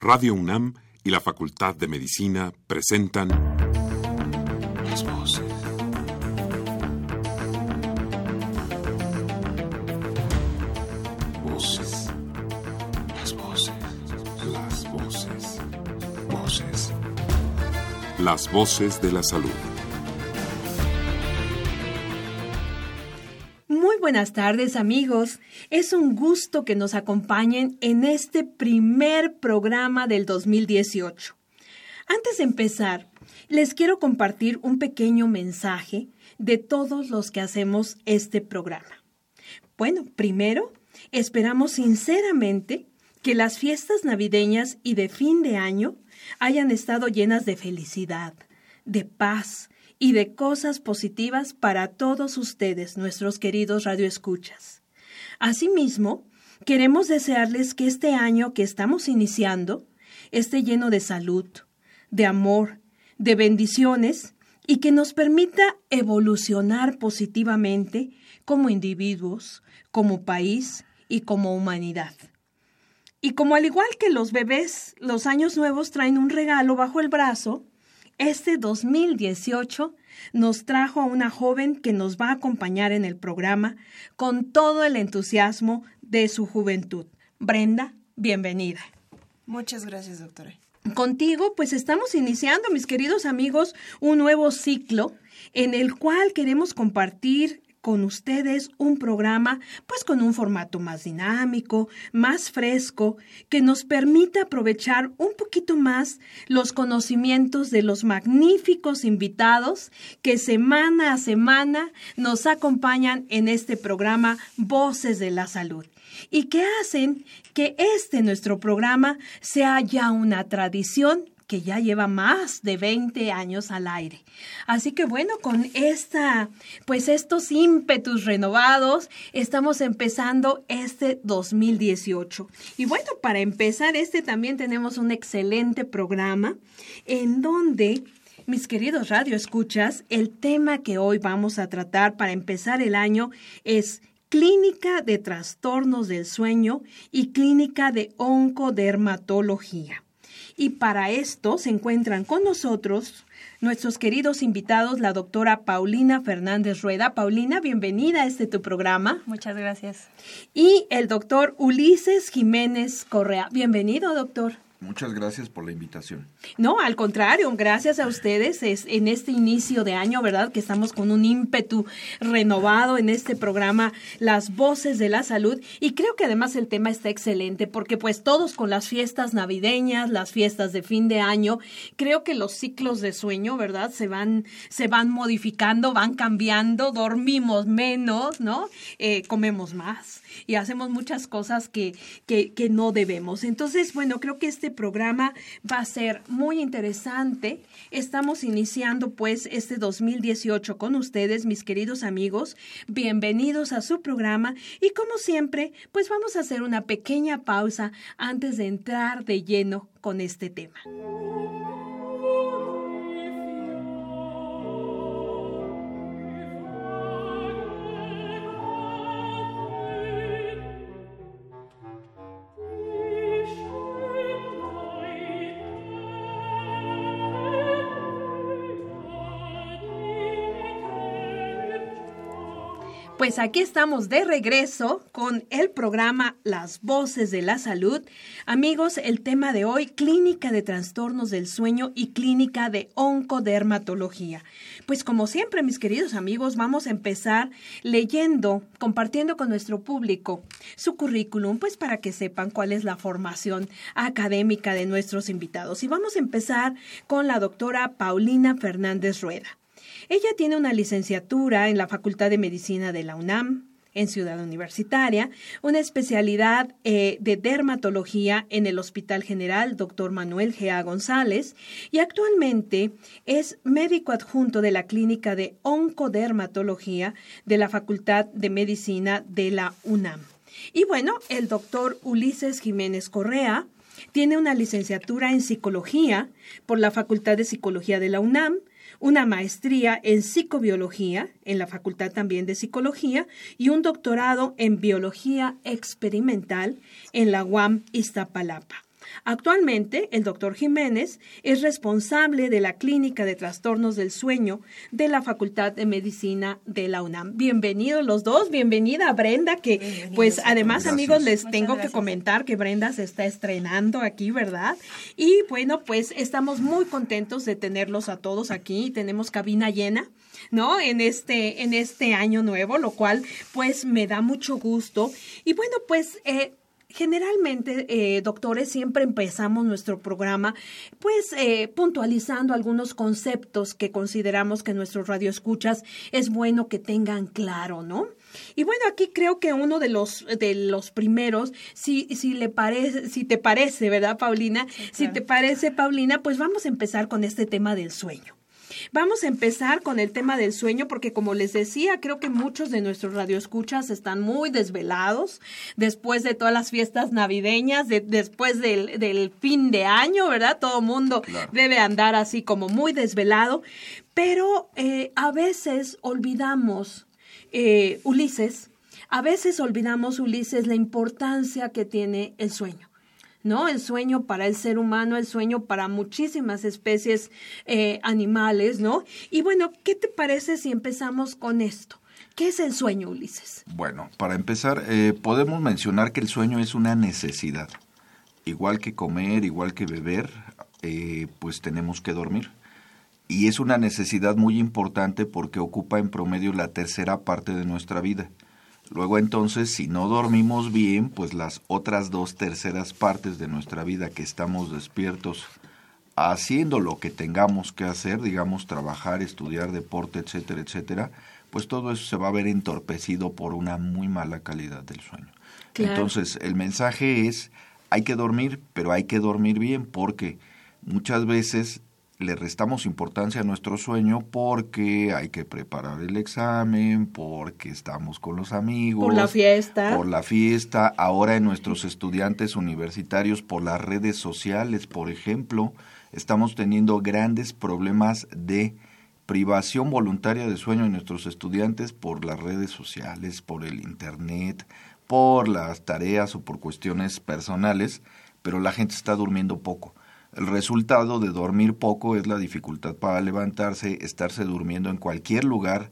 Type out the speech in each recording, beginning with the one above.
Radio UNAM y la Facultad de Medicina presentan Las voces. Voces. Las voces. Las voces. Voces. Las voces de la salud. buenas tardes amigos. Es un gusto que nos acompañen en este primer programa del 2018. Antes de empezar, les quiero compartir un pequeño mensaje de todos los que hacemos este programa. Bueno, primero, esperamos sinceramente que las fiestas navideñas y de fin de año hayan estado llenas de felicidad, de paz, y de cosas positivas para todos ustedes, nuestros queridos radioescuchas. Asimismo, queremos desearles que este año que estamos iniciando esté lleno de salud, de amor, de bendiciones y que nos permita evolucionar positivamente como individuos, como país y como humanidad. Y como al igual que los bebés, los años nuevos traen un regalo bajo el brazo, este 2018 nos trajo a una joven que nos va a acompañar en el programa con todo el entusiasmo de su juventud. Brenda, bienvenida. Muchas gracias, doctora. Contigo, pues estamos iniciando, mis queridos amigos, un nuevo ciclo en el cual queremos compartir con ustedes un programa pues con un formato más dinámico, más fresco, que nos permita aprovechar un poquito más los conocimientos de los magníficos invitados que semana a semana nos acompañan en este programa Voces de la Salud y que hacen que este nuestro programa sea ya una tradición que ya lleva más de 20 años al aire. Así que bueno, con esta, pues estos ímpetus renovados, estamos empezando este 2018. Y bueno, para empezar este también tenemos un excelente programa en donde mis queridos radioescuchas, el tema que hoy vamos a tratar para empezar el año es clínica de trastornos del sueño y clínica de oncodermatología. Y para esto se encuentran con nosotros nuestros queridos invitados, la doctora Paulina Fernández Rueda. Paulina, bienvenida a este tu programa. Muchas gracias. Y el doctor Ulises Jiménez Correa. Bienvenido, doctor. Muchas gracias por la invitación. No, al contrario, gracias a ustedes es en este inicio de año, ¿verdad? Que estamos con un ímpetu renovado en este programa Las Voces de la Salud y creo que además el tema está excelente porque pues todos con las fiestas navideñas, las fiestas de fin de año, creo que los ciclos de sueño, ¿verdad? Se van se van modificando, van cambiando, dormimos menos, ¿no? Eh, comemos más y hacemos muchas cosas que, que, no debemos. Entonces, bueno, creo que este programa va a ser muy interesante. Estamos iniciando pues este 2018 con ustedes, mis queridos amigos. Bienvenidos a su programa y como siempre, pues vamos a hacer una pequeña pausa antes de entrar de lleno con este tema. Pues aquí estamos de regreso con el programa Las Voces de la Salud. Amigos, el tema de hoy, clínica de trastornos del sueño y clínica de oncodermatología. Pues como siempre, mis queridos amigos, vamos a empezar leyendo, compartiendo con nuestro público su currículum, pues para que sepan cuál es la formación académica de nuestros invitados. Y vamos a empezar con la doctora Paulina Fernández Rueda. Ella tiene una licenciatura en la Facultad de Medicina de la UNAM, en Ciudad Universitaria, una especialidad eh, de dermatología en el Hospital General Dr. Manuel G.A. González y actualmente es médico adjunto de la Clínica de Oncodermatología de la Facultad de Medicina de la UNAM. Y bueno, el doctor Ulises Jiménez Correa tiene una licenciatura en psicología por la Facultad de Psicología de la UNAM, una maestría en psicobiología en la Facultad también de Psicología y un doctorado en biología experimental en la UAM Iztapalapa. Actualmente, el doctor Jiménez es responsable de la Clínica de Trastornos del Sueño de la Facultad de Medicina de la UNAM. Bienvenidos los dos, bienvenida Brenda, que pues además amigos les tengo que comentar que Brenda se está estrenando aquí, ¿verdad? Y bueno, pues estamos muy contentos de tenerlos a todos aquí, tenemos cabina llena. ¿no? En este, en este año nuevo, lo cual pues me da mucho gusto. Y bueno, pues eh, Generalmente, eh, doctores, siempre empezamos nuestro programa pues eh, puntualizando algunos conceptos que consideramos que nuestros radioescuchas es bueno que tengan claro, ¿no? Y bueno, aquí creo que uno de los de los primeros, si si le parece, si te parece, ¿verdad, Paulina? Si te parece, Paulina, pues vamos a empezar con este tema del sueño. Vamos a empezar con el tema del sueño porque como les decía, creo que muchos de nuestros radioescuchas están muy desvelados después de todas las fiestas navideñas, después del, del, fin de año, ¿verdad? Todo mundo debe andar así como muy desvelado, pero eh, a veces olvidamos, eh, Ulises, a veces olvidamos, Ulises, la importancia que tiene el sueño. ¿No? El sueño para el ser humano, el sueño para muchísimas especies eh, animales, ¿no? Y bueno, ¿qué te parece si empezamos con esto? ¿Qué es el sueño, Ulises? Bueno, para empezar, eh, podemos mencionar que el sueño es una necesidad. Igual que comer, igual que beber, eh, pues tenemos que dormir. Y es una necesidad muy importante porque ocupa en promedio la tercera parte de nuestra vida. Luego entonces, si no dormimos bien, pues las otras dos terceras partes de nuestra vida que estamos despiertos haciendo lo que tengamos que hacer, digamos, trabajar, estudiar, deporte, etcétera, etcétera, pues todo eso se va a ver entorpecido por una muy mala calidad del sueño. Entonces, el mensaje es, hay que dormir, pero hay que dormir bien, porque muchas veces le restamos importancia a nuestro sueño porque hay que preparar el examen, porque estamos con los amigos. Por la fiesta. Por la fiesta. Ahora en nuestros estudiantes universitarios, por las redes sociales, por ejemplo, estamos teniendo grandes problemas de privación voluntaria de sueño en nuestros estudiantes por las redes sociales, por el Internet, por las tareas o por cuestiones personales, pero la gente está durmiendo poco. El resultado de dormir poco es la dificultad para levantarse, estarse durmiendo en cualquier lugar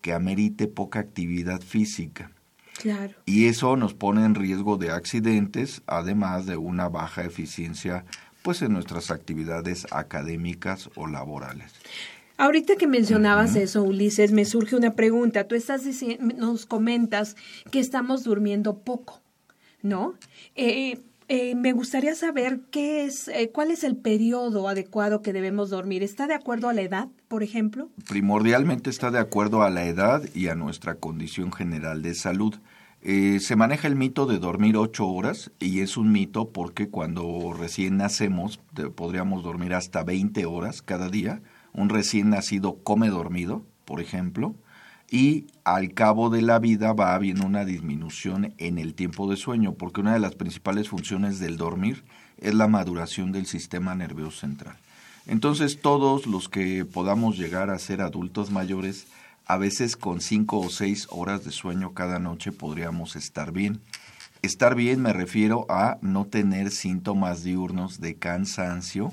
que amerite poca actividad física. Claro. Y eso nos pone en riesgo de accidentes, además de una baja eficiencia pues en nuestras actividades académicas o laborales. Ahorita que mencionabas eso, Ulises, me surge una pregunta. Tú estás diciendo, nos comentas que estamos durmiendo poco, ¿no? Eh, eh, me gustaría saber qué es, eh, cuál es el periodo adecuado que debemos dormir. ¿Está de acuerdo a la edad, por ejemplo? Primordialmente está de acuerdo a la edad y a nuestra condición general de salud. Eh, se maneja el mito de dormir ocho horas y es un mito porque cuando recién nacemos podríamos dormir hasta 20 horas cada día. Un recién nacido come dormido, por ejemplo y al cabo de la vida va habiendo una disminución en el tiempo de sueño, porque una de las principales funciones del dormir es la maduración del sistema nervioso central. Entonces todos los que podamos llegar a ser adultos mayores, a veces con cinco o seis horas de sueño cada noche podríamos estar bien. Estar bien me refiero a no tener síntomas diurnos de cansancio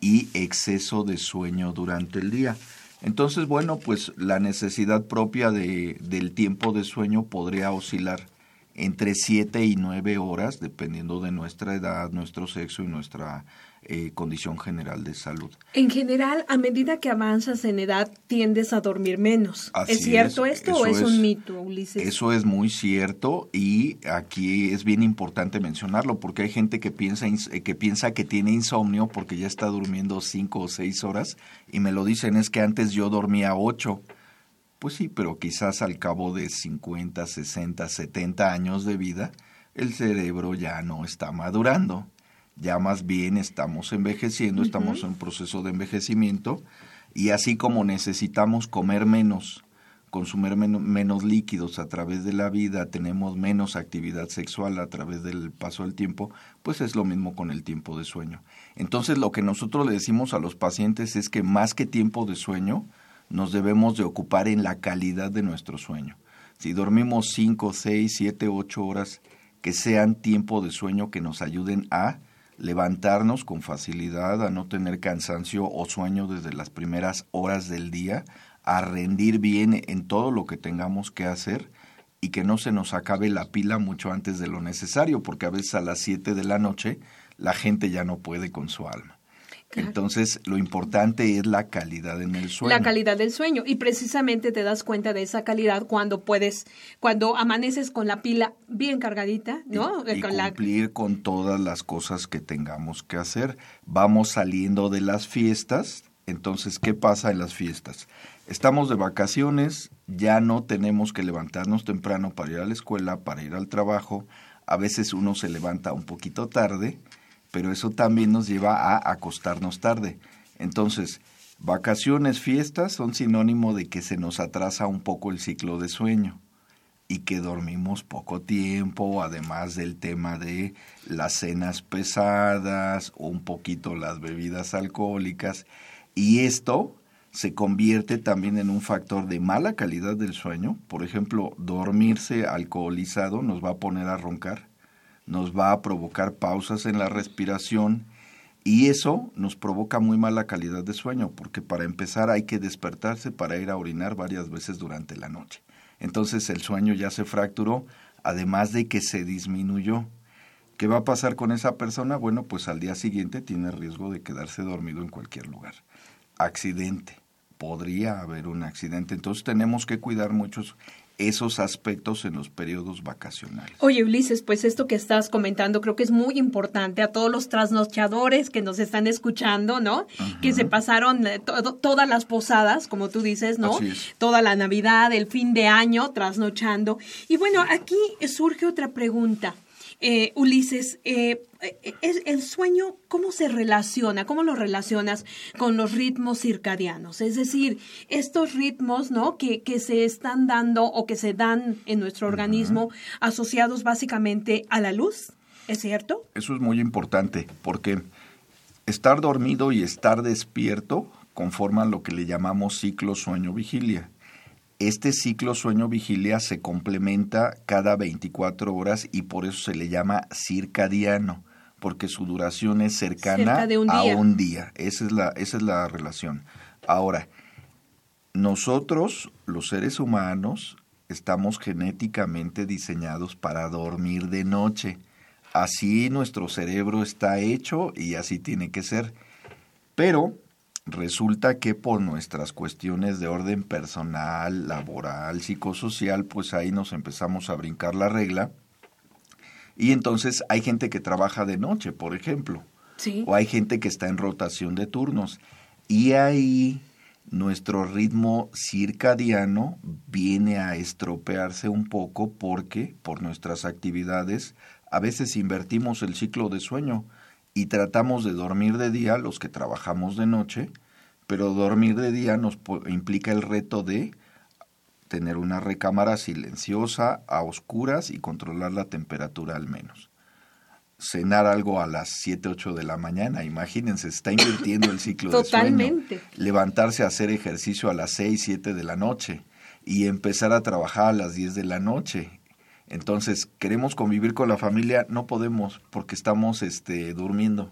y exceso de sueño durante el día. Entonces, bueno, pues la necesidad propia de, del tiempo de sueño podría oscilar entre 7 y 9 horas, dependiendo de nuestra edad, nuestro sexo y nuestra eh, condición general de salud. En general, a medida que avanzas en edad, tiendes a dormir menos. ¿Es cierto esto o es, un mito, Ulises? Eso es muy cierto y aquí es bien importante mencionarlo porque hay gente que piensa, eh, que piensa que tiene insomnio porque ya está durmiendo 5 o 6 horas y me lo dicen es que antes yo dormía 8. Pues sí, pero quizás al cabo de 50, 60, 70 años de vida, el cerebro ya no está madurando ya más bien estamos envejeciendo, estamos en proceso de envejecimiento y así como necesitamos comer menos, consumir menos líquidos a través de la vida, tenemos menos actividad sexual a través del paso del tiempo, pues es lo mismo con el tiempo de sueño. Entonces lo que nosotros le decimos a los pacientes es que más que tiempo de sueño, nos debemos de ocupar en la calidad de nuestro sueño. Si dormimos 5, 6, 7, 8 horas, que sean tiempo de sueño que nos ayuden a levantarnos con facilidad, a no tener cansancio o sueño desde las primeras horas del día, a rendir bien en todo lo que tengamos que hacer y que no se nos acabe la pila mucho antes de lo necesario, porque a veces a las 7 de la noche la gente ya no puede con su alma. Entonces, lo importante es la calidad en el sueño. La calidad del sueño. Y precisamente te das cuenta de esa calidad cuando puedes, cuando amaneces con la pila bien cargadita, ¿no? Y, con cumplir con todas las cosas que tengamos que hacer. Vamos saliendo de las fiestas. Entonces, ¿qué pasa en las fiestas? Estamos de vacaciones, ya no tenemos que levantarnos temprano para ir a la escuela, para ir al trabajo. A veces uno se levanta un poquito tarde pero eso también nos lleva a acostarnos tarde. Entonces, vacaciones, fiestas son sinónimo de que se nos atrasa un poco el ciclo de sueño y que dormimos poco tiempo, además del tema de las cenas pesadas un poquito las bebidas alcohólicas. Y esto se convierte también en un factor de mala calidad del sueño. Por ejemplo, dormirse alcoholizado nos va a poner a roncar nos va a provocar pausas en la respiración y eso nos provoca muy mala calidad de sueño, porque para empezar hay que despertarse para ir a orinar varias veces durante la noche. Entonces el sueño ya se fracturó, además de que se disminuyó. ¿Qué va a pasar con esa persona? Bueno, pues al día siguiente tiene riesgo de quedarse dormido en cualquier lugar. Accidente. Podría haber un accidente. Entonces tenemos que cuidar muchos esos aspectos en los periodos vacacionales. Oye, Ulises, pues esto que estás comentando creo que es muy importante a todos los trasnochadores que nos están escuchando, ¿no? Que se pasaron eh, todas las posadas, como tú dices, ¿no? Toda la Navidad, el fin de año, trasnochando. Y bueno, aquí surge otra pregunta. Eh, Ulises, eh, eh el sueño, ¿cómo se relaciona? ¿Cómo lo relacionas con los ritmos circadianos? Es decir, estos ritmos, ¿no? Que, que se están dando o que se dan en nuestro organismo asociados básicamente a la luz, ¿es cierto? Eso es muy importante porque estar dormido y estar despierto conforman lo que le llamamos ciclo sueño-vigilia. Este ciclo sueño-vigilia se complementa cada 24 horas y por eso se le llama circadiano, porque su duración es cercana a un día. Esa es, la, esa es la relación. Ahora, nosotros, los seres humanos, estamos genéticamente diseñados para dormir de noche. Así nuestro cerebro está hecho y así tiene que ser. Pero resulta que por nuestras cuestiones de orden personal, laboral, psicosocial, pues ahí nos empezamos a brincar la regla. Y entonces hay gente que trabaja de noche, por ejemplo. O hay gente que está en rotación de turnos. Y ahí nuestro ritmo circadiano viene a estropearse un poco porque por nuestras actividades a veces invertimos el ciclo de sueño y tratamos de dormir de día los que trabajamos de noche, pero dormir de día nos implica el reto de tener una recámara silenciosa, a oscuras y controlar la temperatura al menos. Cenar algo a las 7, 8 de la mañana, imagínense, está invirtiendo el ciclo de sueño. Levantarse a hacer ejercicio a las 6, 7 de la noche y empezar a trabajar a las 10 de la noche entonces, queremos convivir con la familia, no podemos porque estamos este, durmiendo.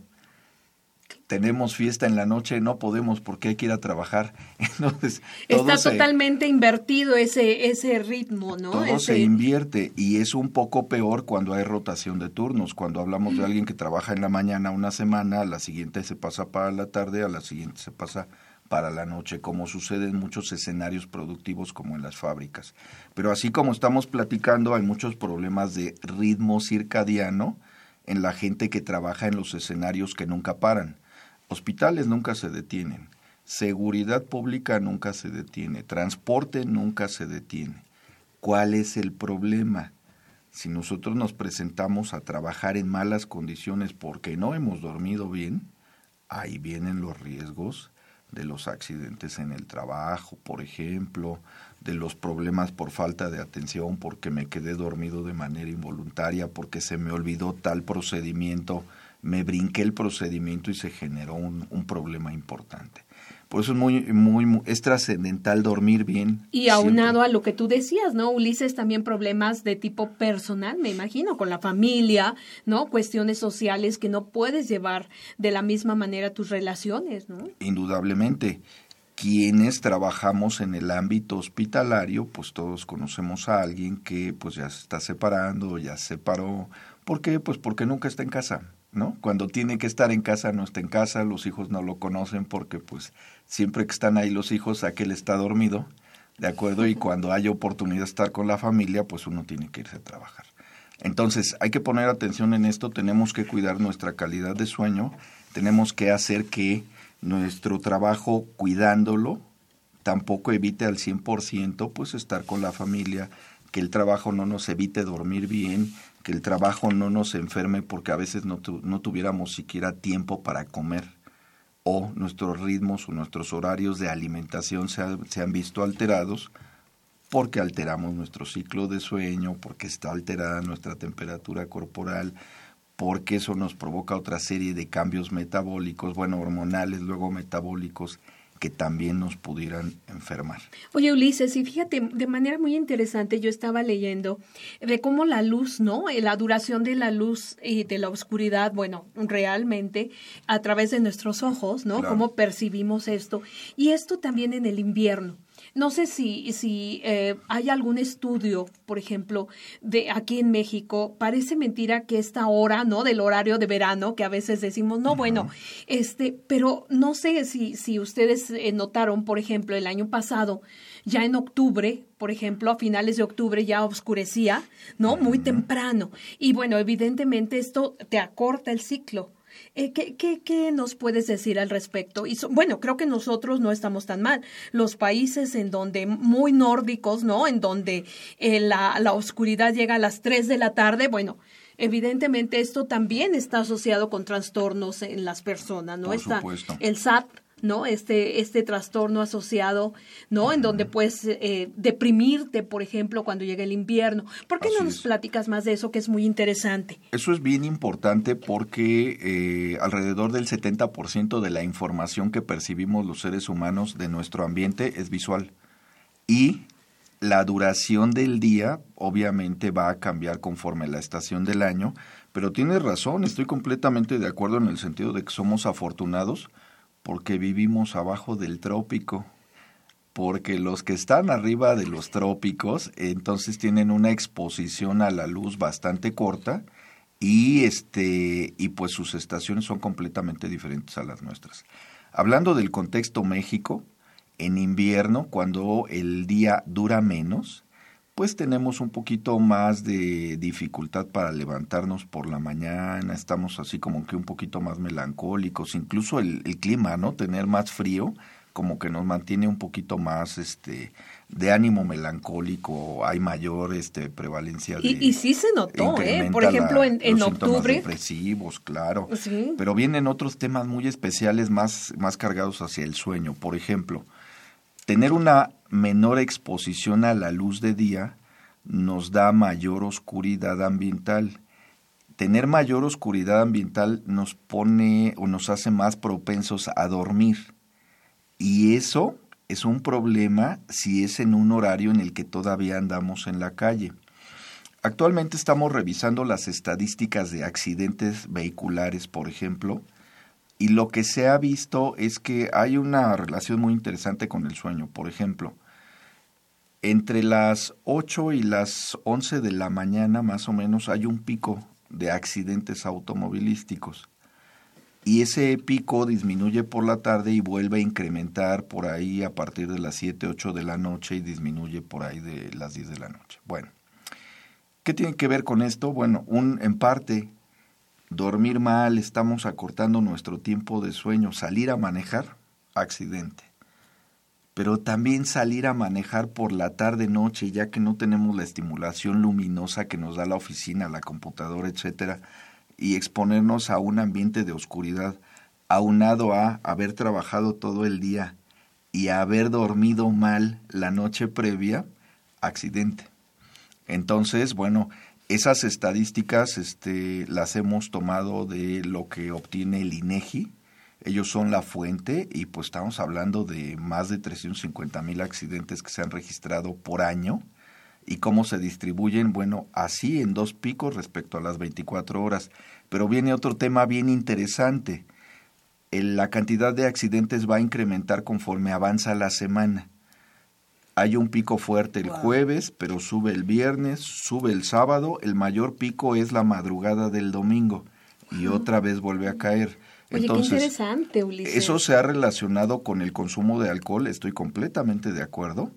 Tenemos fiesta en la noche, no podemos porque hay que ir a trabajar. Entonces, está totalmente invertido ese ese ritmo, ¿no? Todo se invierte y es un poco peor cuando hay rotación de turnos. Cuando hablamos de alguien que trabaja en la mañana una semana, a la siguiente se pasa para la tarde, a la siguiente se pasa para la noche, como sucede en muchos escenarios productivos como en las fábricas. Pero así como estamos platicando, hay muchos problemas de ritmo circadiano en la gente que trabaja en los escenarios que nunca paran. Hospitales nunca se detienen, seguridad pública nunca se detiene, transporte nunca se detiene. ¿Cuál es el problema? Si nosotros nos presentamos a trabajar en malas condiciones porque no hemos dormido bien, ahí vienen los riesgos de los accidentes en el trabajo, por ejemplo, de los problemas por falta de atención, porque me quedé dormido de manera involuntaria, porque se me olvidó tal procedimiento, me brinqué el procedimiento y se generó un, un problema importante. Por eso es muy, muy, muy es trascendental dormir bien. Y aunado a lo que tú decías, ¿no? Ulises, también problemas de tipo personal, me imagino, con la familia, ¿no? Cuestiones sociales que no puedes llevar de la misma manera tus relaciones, ¿no? Indudablemente. Quienes trabajamos en el ámbito hospitalario, pues todos conocemos a alguien que pues ya se está separando, ya se separó. ¿Por qué? Pues porque nunca está en casa ¿no? Cuando tiene que estar en casa no está en casa, los hijos no lo conocen porque pues siempre que están ahí los hijos, aquel está dormido, ¿de acuerdo? Y cuando hay oportunidad de estar con la familia, pues uno tiene que irse a trabajar. Entonces, hay que poner atención en esto, tenemos que cuidar nuestra calidad de sueño, tenemos que hacer que nuestro trabajo cuidándolo tampoco evite al 100% pues estar con la familia, que el trabajo no nos evite dormir bien, que el trabajo no nos enferme porque a veces no, no tuviéramos siquiera tiempo para comer o nuestros ritmos o nuestros horarios de alimentación se, han visto alterados porque alteramos nuestro ciclo de sueño, porque está alterada nuestra temperatura corporal, porque eso nos provoca otra serie de cambios metabólicos, bueno, hormonales, luego metabólicos, que también nos pudieran enfermar. Oye, Ulises, y fíjate, de manera muy interesante, yo estaba leyendo de cómo la luz, ¿no? Eh, la duración de la luz y de la oscuridad, bueno, realmente a través de nuestros ojos, ¿no? Cómo percibimos esto. Y esto también en el invierno. No sé si, si eh, hay algún estudio, por ejemplo, de aquí en México. Parece mentira que esta hora, ¿no? Del horario de verano, que a veces decimos, no, bueno, este, pero no sé si, si ustedes eh, notaron, por ejemplo, el año pasado, ya en octubre, por ejemplo, a finales de octubre ya oscurecía, ¿no? Muy temprano. Y bueno, evidentemente esto te acorta el ciclo. Eh, ¿qué, qué, qué, nos puedes decir al respecto? Y bueno, creo que nosotros no estamos tan mal. Los países en donde, muy nórdicos, ¿no? En donde eh, la, la oscuridad llega a las 3 de la tarde, bueno, evidentemente esto también está asociado con trastornos en las personas, ¿no? Por está supuesto. el SAT ¿no? Este, este trastorno asociado, ¿no? En donde puedes eh, deprimirte, por ejemplo, cuando llega el invierno. ¿Por qué Así no nos es. platicas más de eso, que es muy interesante? Eso es bien importante porque eh, alrededor del 70% de la información que percibimos los seres humanos de nuestro ambiente es visual. Y la duración del día obviamente va a cambiar conforme la estación del año, pero tienes razón, estoy completamente de acuerdo en el sentido de que somos afortunados porque vivimos abajo del trópico, porque los que están arriba de los trópicos entonces tienen una exposición a la luz bastante corta y este y pues sus estaciones son completamente diferentes a las nuestras. Hablando del contexto México, en invierno cuando el día dura menos, pues tenemos un poquito más de dificultad para levantarnos por la mañana, estamos así como que un poquito más melancólicos, incluso el, el clima, ¿no? Tener más frío, como que nos mantiene un poquito más este de ánimo melancólico, hay mayor este prevalencia de Y, y sí se notó, ¿eh? Por ejemplo, la- en, en los octubre. depresivos, claro. Sí. Pero vienen otros temas muy especiales más más cargados hacia el sueño, por ejemplo, tener una menor exposición a la luz de día nos da mayor oscuridad ambiental. Tener mayor oscuridad ambiental nos pone o nos hace más propensos a dormir. Y eso es un problema si es en un horario en el que todavía andamos en la calle. Actualmente estamos revisando las estadísticas de accidentes vehiculares, por ejemplo, y lo que se ha visto es que hay una relación muy interesante con el sueño. Por ejemplo, entre las 8 y las 11 de la mañana más o menos hay un pico de accidentes automovilísticos. Y ese pico disminuye por la tarde y vuelve a incrementar por ahí a partir de las 7, 8 de la noche y disminuye por ahí de las 10 de la noche. Bueno, ¿qué tiene que ver con esto? Bueno, un, en parte, dormir mal, estamos acortando nuestro tiempo de sueño, salir a manejar, accidente. Pero también salir a manejar por la tarde noche, ya que no tenemos la estimulación luminosa que nos da la oficina, la computadora, etcétera, y exponernos a un ambiente de oscuridad, aunado a haber trabajado todo el día y haber dormido mal la noche previa, accidente. Entonces, bueno, esas estadísticas este, las hemos tomado de lo que obtiene el INEGI, Ellos son la fuente y pues estamos hablando de más de 350 mil accidentes que se han registrado por año y cómo se distribuyen, bueno, así en dos picos respecto a las 24 horas. Pero viene otro tema bien interesante. la cantidad de accidentes va a incrementar conforme avanza la semana. Hay un pico fuerte el jueves, pero sube el viernes, sube el sábado, el mayor pico es la madrugada del domingo y otra vez vuelve a caer. Oye, qué interesante, Ulises. Eso se ha relacionado con el consumo de alcohol, estoy completamente de acuerdo,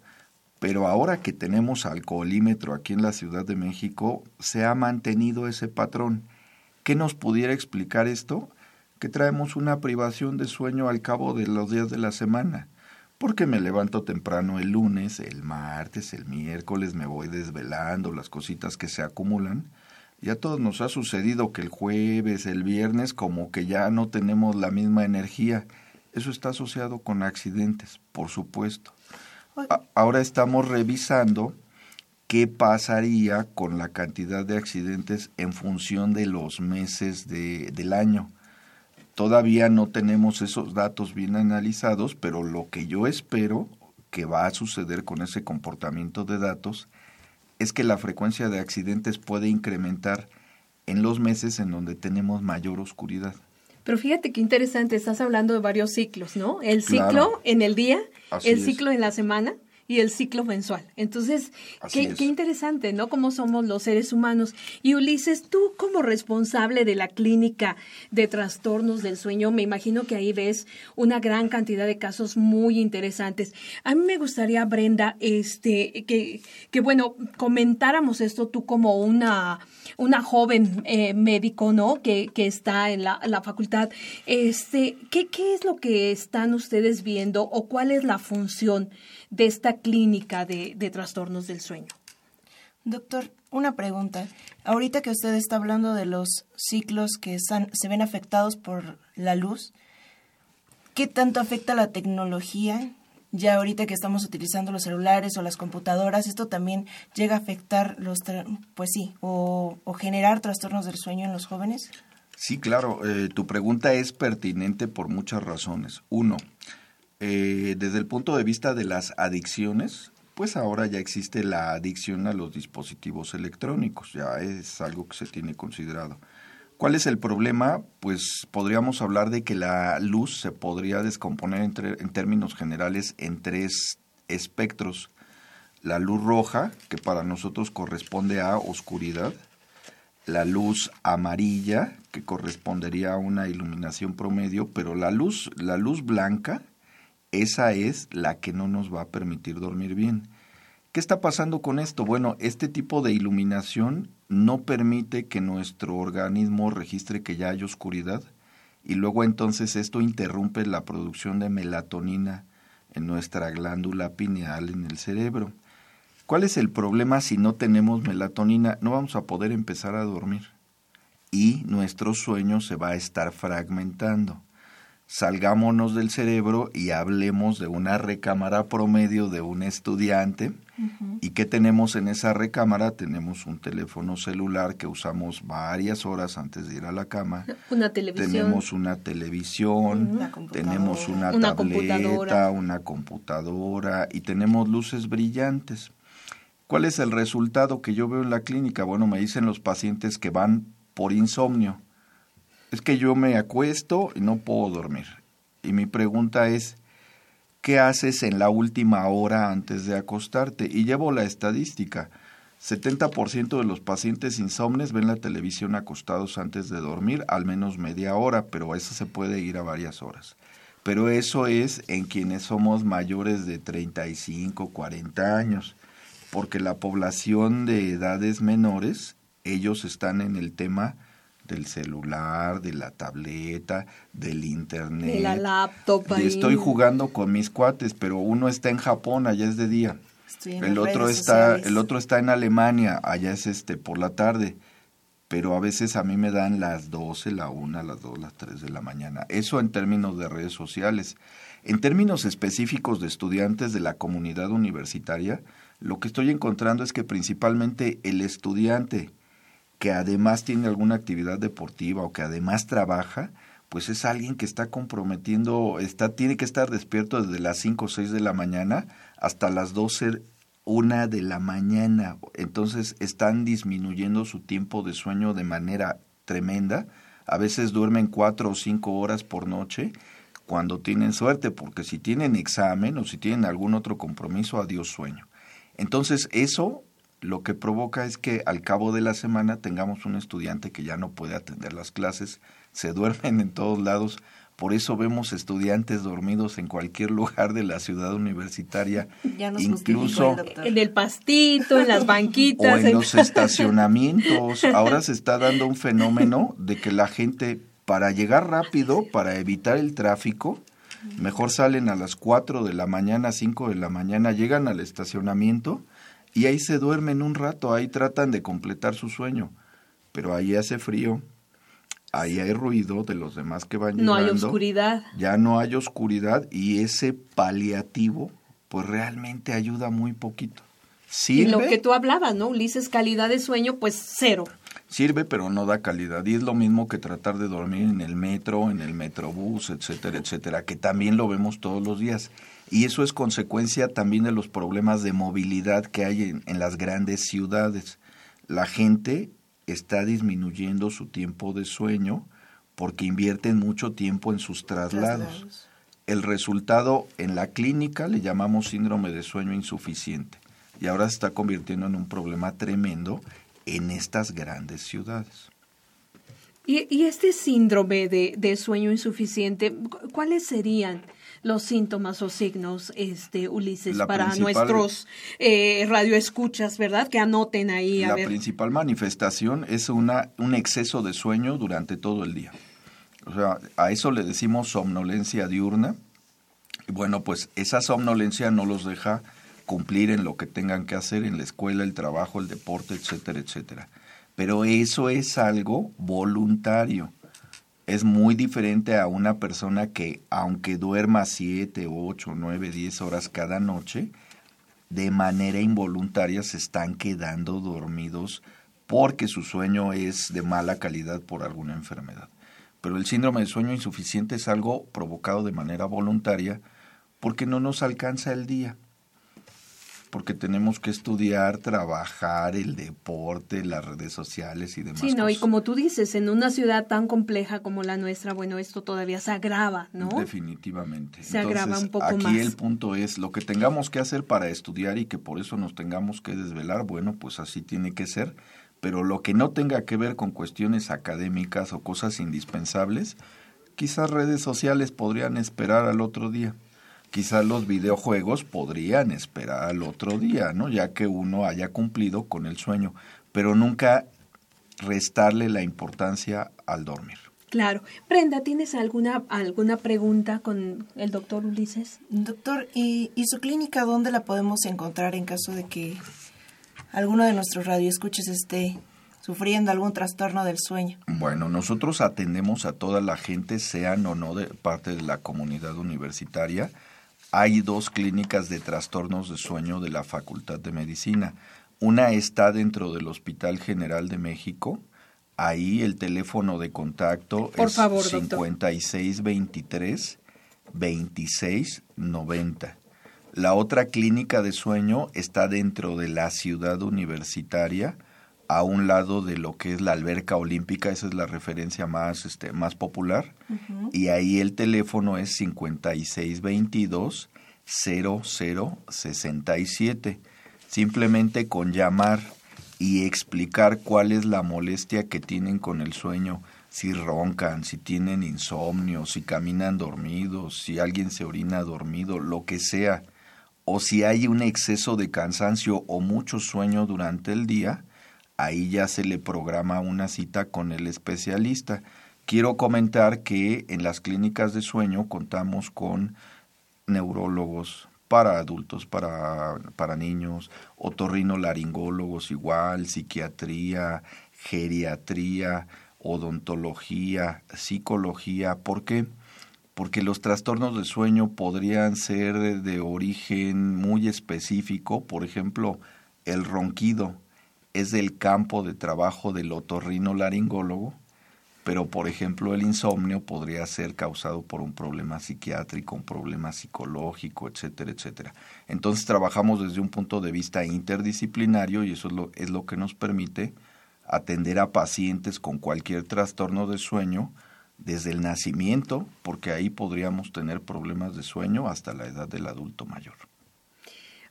pero ahora que tenemos alcoholímetro aquí en la Ciudad de México, se ha mantenido ese patrón. ¿Qué nos pudiera explicar esto? Que traemos una privación de sueño al cabo de los días de la semana. Porque me levanto temprano el lunes, el martes, el miércoles, me voy desvelando las cositas que se acumulan. Y a todos nos ha sucedido que el jueves, el viernes, como que ya no tenemos la misma energía. Eso está asociado con accidentes, por supuesto ahora estamos revisando qué pasaría con la cantidad de accidentes en función de los meses de, del año. Todavía no tenemos esos datos bien analizados, pero lo que yo espero que va a suceder con ese comportamiento de datos es que la frecuencia de accidentes puede incrementar en los meses en donde tenemos mayor oscuridad. Pero fíjate qué interesante, estás hablando de varios ciclos, ¿no? El ciclo en el día, el ciclo en la semana y el ciclo mensual. Entonces, qué, qué, interesante, ¿no? Cómo somos los seres humanos. Y Ulises, tú como responsable de la clínica de trastornos del sueño, me imagino que ahí ves una gran cantidad de casos muy interesantes. A mí me gustaría, Brenda, este, que, que bueno, comentáramos esto tú como una, una joven eh, médico, ¿no? Que, que está en la, la facultad. Este, ¿qué, ¿Qué es lo que están ustedes viendo o cuál es la función de esta clínica de, trastornos del sueño. Doctor, una pregunta. Ahorita que usted está hablando de los ciclos que se ven afectados por la luz, ¿qué tanto afecta la tecnología? Ya ahorita que estamos utilizando los celulares o las computadoras, ¿esto también llega a afectar los, pues sí, o, generar trastornos del sueño en los jóvenes? Sí, claro. Eh, tu pregunta es pertinente por muchas razones. Uno, eh, desde el punto de vista de las adicciones, pues ahora ya existe la adicción a los dispositivos electrónicos, ya es algo que se tiene considerado. ¿Cuál es el problema? Pues podríamos hablar de que la luz se podría descomponer en términos generales en tres espectros. La luz roja, que para nosotros corresponde a oscuridad, la luz amarilla, que correspondería a una iluminación promedio, pero la luz, la luz blanca, esa es la que no nos va a permitir dormir bien. ¿Qué está pasando con esto? Bueno, este tipo de iluminación no permite que nuestro organismo registre que ya hay oscuridad y luego entonces esto interrumpe la producción de melatonina en nuestra glándula pineal en el cerebro. ¿Cuál es el problema si no tenemos melatonina? No vamos a poder empezar a dormir y nuestro sueño se va a estar fragmentando salgámonos del cerebro y hablemos de una recámara promedio de un estudiante. ¿Y qué tenemos en esa recámara? Tenemos un teléfono celular que usamos varias horas antes de ir a la cama. Una televisión. Tenemos una televisión, tenemos una, tableta, una computadora y tenemos luces brillantes. ¿Cuál es el resultado que yo veo en la clínica? Bueno, me dicen los pacientes que van por insomnio es que yo me acuesto y no puedo dormir. Y mi pregunta es, ¿qué haces en la última hora antes de acostarte? Y llevo la estadística. 70% de los pacientes insomnes ven la televisión acostados antes de dormir, al menos media hora, pero eso se puede ir a varias horas. Pero eso es en quienes somos mayores de 35, 40 años, porque la población de edades menores, ellos están en el tema del celular, de la tableta, del internet. De la laptop. estoy jugando con mis cuates, pero uno está en Japón, allá es de día. el otro está, el otro está en Alemania, allá es este por la tarde. Pero a veces a mí me dan las 12, la 1, las 2, las 3 de la mañana. Eso en términos de redes sociales. En términos específicos de estudiantes de la comunidad universitaria, lo que estoy encontrando es que principalmente el estudiante que además tiene alguna actividad deportiva o que además trabaja, pues es alguien que está comprometiendo, está, tiene que estar despierto desde las 5 o 6 de la mañana hasta las 12, una de la mañana. Entonces están disminuyendo su tiempo de sueño de manera tremenda. A veces duermen cuatro o cinco horas por noche cuando tienen suerte, porque si tienen examen o si tienen algún otro compromiso, adiós sueño. Entonces eso lo que provoca es que al cabo de la semana tengamos un estudiante que ya no puede atender las clases, se duermen en todos lados, por eso vemos estudiantes dormidos en cualquier lugar de la ciudad universitaria, incluso en el pastito, en las banquitas, o en los estacionamientos. Ahora se está dando un fenómeno de que la gente para llegar rápido, para evitar el tráfico, mejor salen a las 4 de la mañana, 5 de la mañana, llegan al estacionamiento y ahí se duermen un rato, ahí tratan de completar su sueño, pero ahí hace frío, ahí hay ruido de los demás que van llegando. No hay oscuridad. Ya no hay oscuridad y ese paliativo pues realmente ayuda muy poquito. ¿Sirve? Y lo que tú hablabas, ¿no, Ulises? Calidad de sueño, pues cero. Sirve, pero no da calidad. Y es lo mismo que tratar de dormir en el metro, en el metrobús, etcétera, etcétera, que también lo vemos todos los días. Y eso es consecuencia también de los problemas de movilidad que hay en, en las grandes ciudades. La gente está disminuyendo su tiempo de sueño porque invierten mucho tiempo en sus traslados. El resultado en la clínica le llamamos síndrome de sueño insuficiente y ahora se está convirtiendo en un problema tremendo en estas grandes ciudades. Y, este síndrome de, de, sueño insuficiente, ¿cuáles serían los síntomas o signos, este Ulises, para nuestros eh, radioescuchas, verdad? Que anoten ahí. la principal manifestación es una, un exceso de sueño durante todo el día. O sea, a eso le decimos somnolencia diurna. Y bueno, pues esa somnolencia no los deja cumplir en lo que tengan que hacer en la escuela, el trabajo, el deporte, etcétera, etcétera. Pero eso es algo voluntario. Es muy diferente a una persona que, aunque duerma 7, 8, 9, 10 horas cada noche, de manera involuntaria se están quedando dormidos porque su sueño es de mala calidad por alguna enfermedad. Pero el síndrome de sueño insuficiente es algo provocado de manera voluntaria porque no nos alcanza el día porque tenemos que estudiar, trabajar, el deporte, las redes sociales y demás. Sí, no, y como tú dices, en una ciudad tan compleja como la nuestra, bueno, esto todavía se agrava, ¿no? Definitivamente. Se agrava un poco más. Aquí el punto es lo que tengamos que hacer para estudiar y que por eso nos tengamos que desvelar, bueno, pues así tiene que ser, pero lo que no tenga que ver con cuestiones académicas o cosas indispensables, quizás redes sociales podrían esperar al otro día quizás los videojuegos podrían esperar al otro día, ¿no? Ya que uno haya cumplido con el sueño, pero nunca restarle la importancia al dormir. Claro. Brenda, ¿tienes alguna, alguna pregunta con el doctor Ulises? Doctor, ¿y, ¿y su clínica dónde la podemos encontrar en caso de que alguno de nuestros radioescuches esté sufriendo algún trastorno del sueño? Bueno, nosotros atendemos a toda la gente, sean o no de parte de la comunidad universitaria hay dos clínicas de trastornos de sueño de la Facultad de Medicina. Una está dentro del Hospital General de México. Ahí el teléfono de contacto es 5623 2690. La otra clínica de sueño está dentro de la ciudad universitaria a un lado de lo que es la alberca olímpica, esa es la referencia más, este, más popular, y ahí el teléfono es 5622 0067. Simplemente con llamar y explicar cuál es la molestia que tienen con el sueño, si roncan, si tienen insomnio, si caminan dormidos, si alguien se orina dormido, lo que sea, o si hay un exceso de cansancio o mucho sueño durante el día, ahí ya se le programa una cita con el especialista. Quiero comentar que en las clínicas de sueño contamos con neurólogos para adultos, para, para niños, otorrinolaringólogos igual, psiquiatría, geriatría, odontología, psicología. ¿Por qué? Porque los trastornos de sueño podrían ser de origen muy específico, por ejemplo, el ronquido es del campo de trabajo del otorrinolaringólogo, pero por ejemplo el insomnio podría ser causado por un problema psiquiátrico, un problema psicológico, etcétera, etcétera. Entonces trabajamos desde un punto de vista interdisciplinario y eso es lo, es lo que nos permite atender a pacientes con cualquier trastorno de sueño desde el nacimiento, porque ahí podríamos tener problemas de sueño hasta la edad del adulto mayor.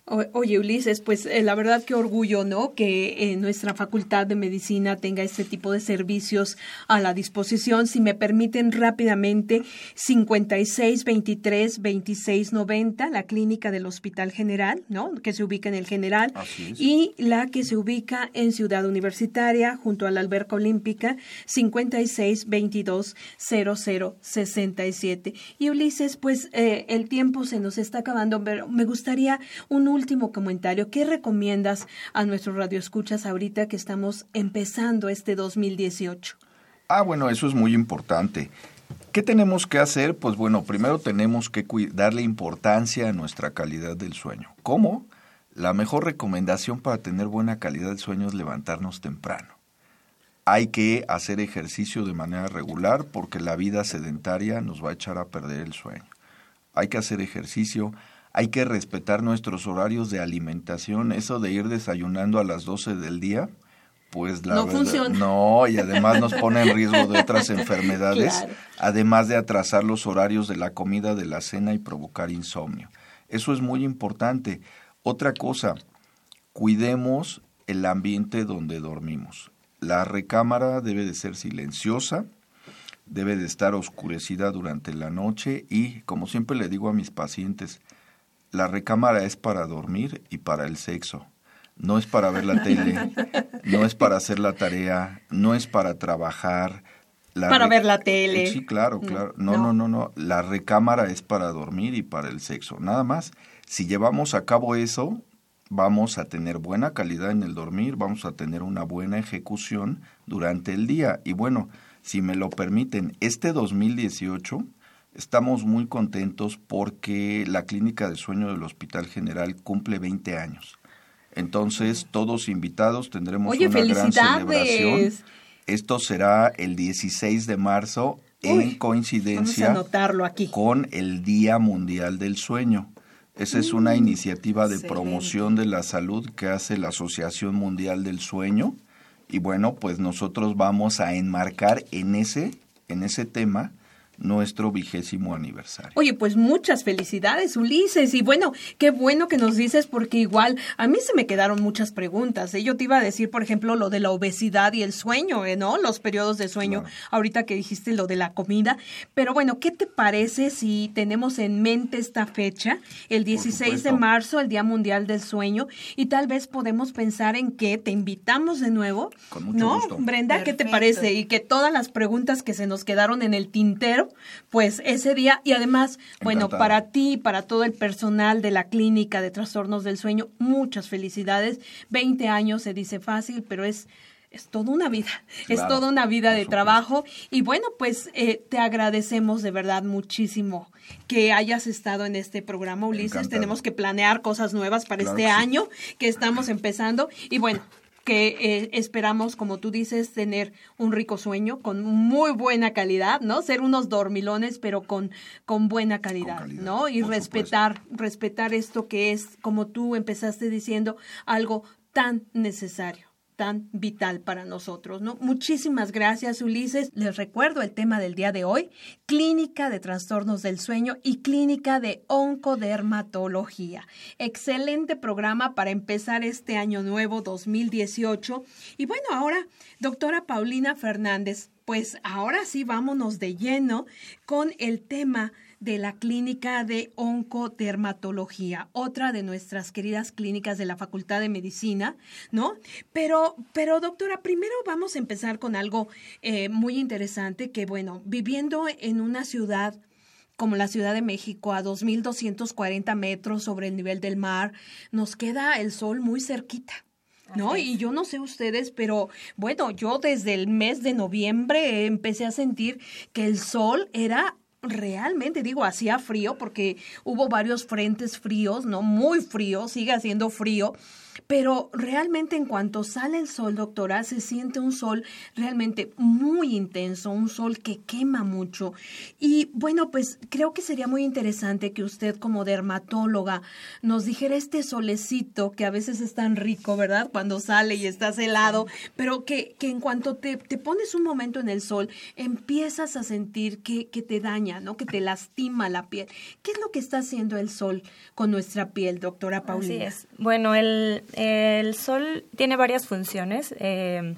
Oye, Ulises, pues eh, la verdad que orgullo, ¿no? Que eh, nuestra Facultad de Medicina tenga este tipo de servicios a la disposición. Si me permiten rápidamente, 5623-2690, la clínica del Hospital General, ¿no? Que se ubica en el General. Y la que se ubica en Ciudad Universitaria, junto a la Alberca Olímpica, 5622-0067. Y Ulises, pues eh, el tiempo se nos está acabando, pero me gustaría un último comentario. ¿Qué recomiendas a nuestros radioescuchas ahorita que estamos empezando este 2018? Ah, bueno, eso es muy importante. ¿Qué tenemos que hacer? Pues bueno, primero tenemos que darle importancia a nuestra calidad del sueño. ¿Cómo? La mejor recomendación para tener buena calidad del sueño es levantarnos temprano. Hay que hacer ejercicio de manera regular porque la vida sedentaria nos va a echar a perder el sueño. Hay que hacer ejercicio, hay que respetar nuestros horarios de alimentación. Eso de ir desayunando a las 12 del día, pues la no verdad, funciona. no, y además nos pone en riesgo de otras enfermedades, además de atrasar los horarios de la comida, de la cena y provocar insomnio. Eso es muy importante. Otra cosa, cuidemos el ambiente donde dormimos. La recámara debe de ser silenciosa, debe de estar oscurecida durante la noche y, como siempre le digo a mis pacientes, la recámara es para dormir y para el sexo. No es para ver la tele, no es para hacer la tarea, no es para trabajar. para ver la tele. Sí, claro, claro. No, no, no, no. La recámara es para dormir y para el sexo. Nada más. Si llevamos a cabo eso, vamos a tener buena calidad en el dormir, vamos a tener una buena ejecución durante el día. Y bueno, si me lo permiten, este 2018 Estamos muy contentos porque la clínica de sueño del Hospital General cumple 20 años. Entonces, todos invitados tendremos una gran celebración. Esto será el 16 de marzo en coincidencia con el Día Mundial del Sueño. Esa es una mm, iniciativa de promoción de la salud que hace la Asociación Mundial del Sueño. Y bueno, pues nosotros vamos a enmarcar en ese, en ese tema nuestro vigésimo aniversario. Oye, pues muchas felicidades, Ulises. Y bueno, qué bueno que nos dices porque igual a mí se me quedaron muchas preguntas. ¿eh? Yo te iba a decir, por ejemplo, lo de la obesidad y el sueño, ¿eh? ¿no? Los periodos de sueño, ahorita que dijiste lo de la comida. Pero bueno, ¿qué te parece si tenemos en mente esta fecha, el 16 de marzo, el Día Mundial del Sueño, y tal vez podemos pensar en que te invitamos de nuevo? Con mucho ¿No? Gusto. Brenda, ¿qué te parece? Y que todas las preguntas que se nos quedaron en el tintero, pues ese día y además, bueno, para ti, para todo el personal de la clínica de trastornos del sueño, muchas felicidades. 20 años se dice fácil, pero es es toda una vida, es toda una vida de trabajo. Y bueno, pues eh, te agradecemos de verdad muchísimo que hayas estado en este programa, Ulises. Tenemos que planear cosas nuevas para este año que estamos empezando. Y bueno, que eh, esperamos, como tú dices, tener un rico sueño con muy buena calidad, ¿no? Ser unos dormilones, pero con, con buena calidad, ¿no? Y respetar, respetar esto que es, como tú empezaste diciendo, algo tan necesario tan vital para nosotros, ¿no? Muchísimas gracias, Ulises. Les recuerdo el tema del día de hoy, clínica de trastornos del sueño y clínica de oncodermatología. Excelente programa para empezar este año nuevo 2018. Y bueno, ahora, doctora Paulina Fernández, pues ahora sí vámonos de lleno con el tema de la clínica de oncodermatología, otra de nuestras queridas clínicas de la Facultad de Medicina, ¿no? Pero, pero doctora, primero vamos a empezar con algo eh, muy interesante que, bueno, viviendo en una ciudad como la Ciudad de México, a 2.240 metros sobre el nivel del mar, nos queda el sol muy cerquita. ¿no? Y yo no sé ustedes, pero bueno, yo desde el mes de noviembre empecé a sentir que el sol era realmente digo, hacía frío porque hubo varios frentes fríos, ¿no? Muy frío, sigue haciendo frío. Pero realmente en cuanto sale el sol, doctora, se siente un sol realmente muy intenso, un sol que quema mucho. Y bueno, pues creo que sería muy interesante que usted como dermatóloga nos dijera este solecito que a veces es tan rico, ¿verdad? Cuando sale y estás helado, pero que, que en cuanto te, te, pones un momento en el sol, empiezas a sentir que, que te daña, ¿no? Que te lastima la piel. ¿Qué es lo que está haciendo el sol con nuestra piel, doctora Paulina? Así es. Bueno, el, el sol tiene varias funciones. Eh,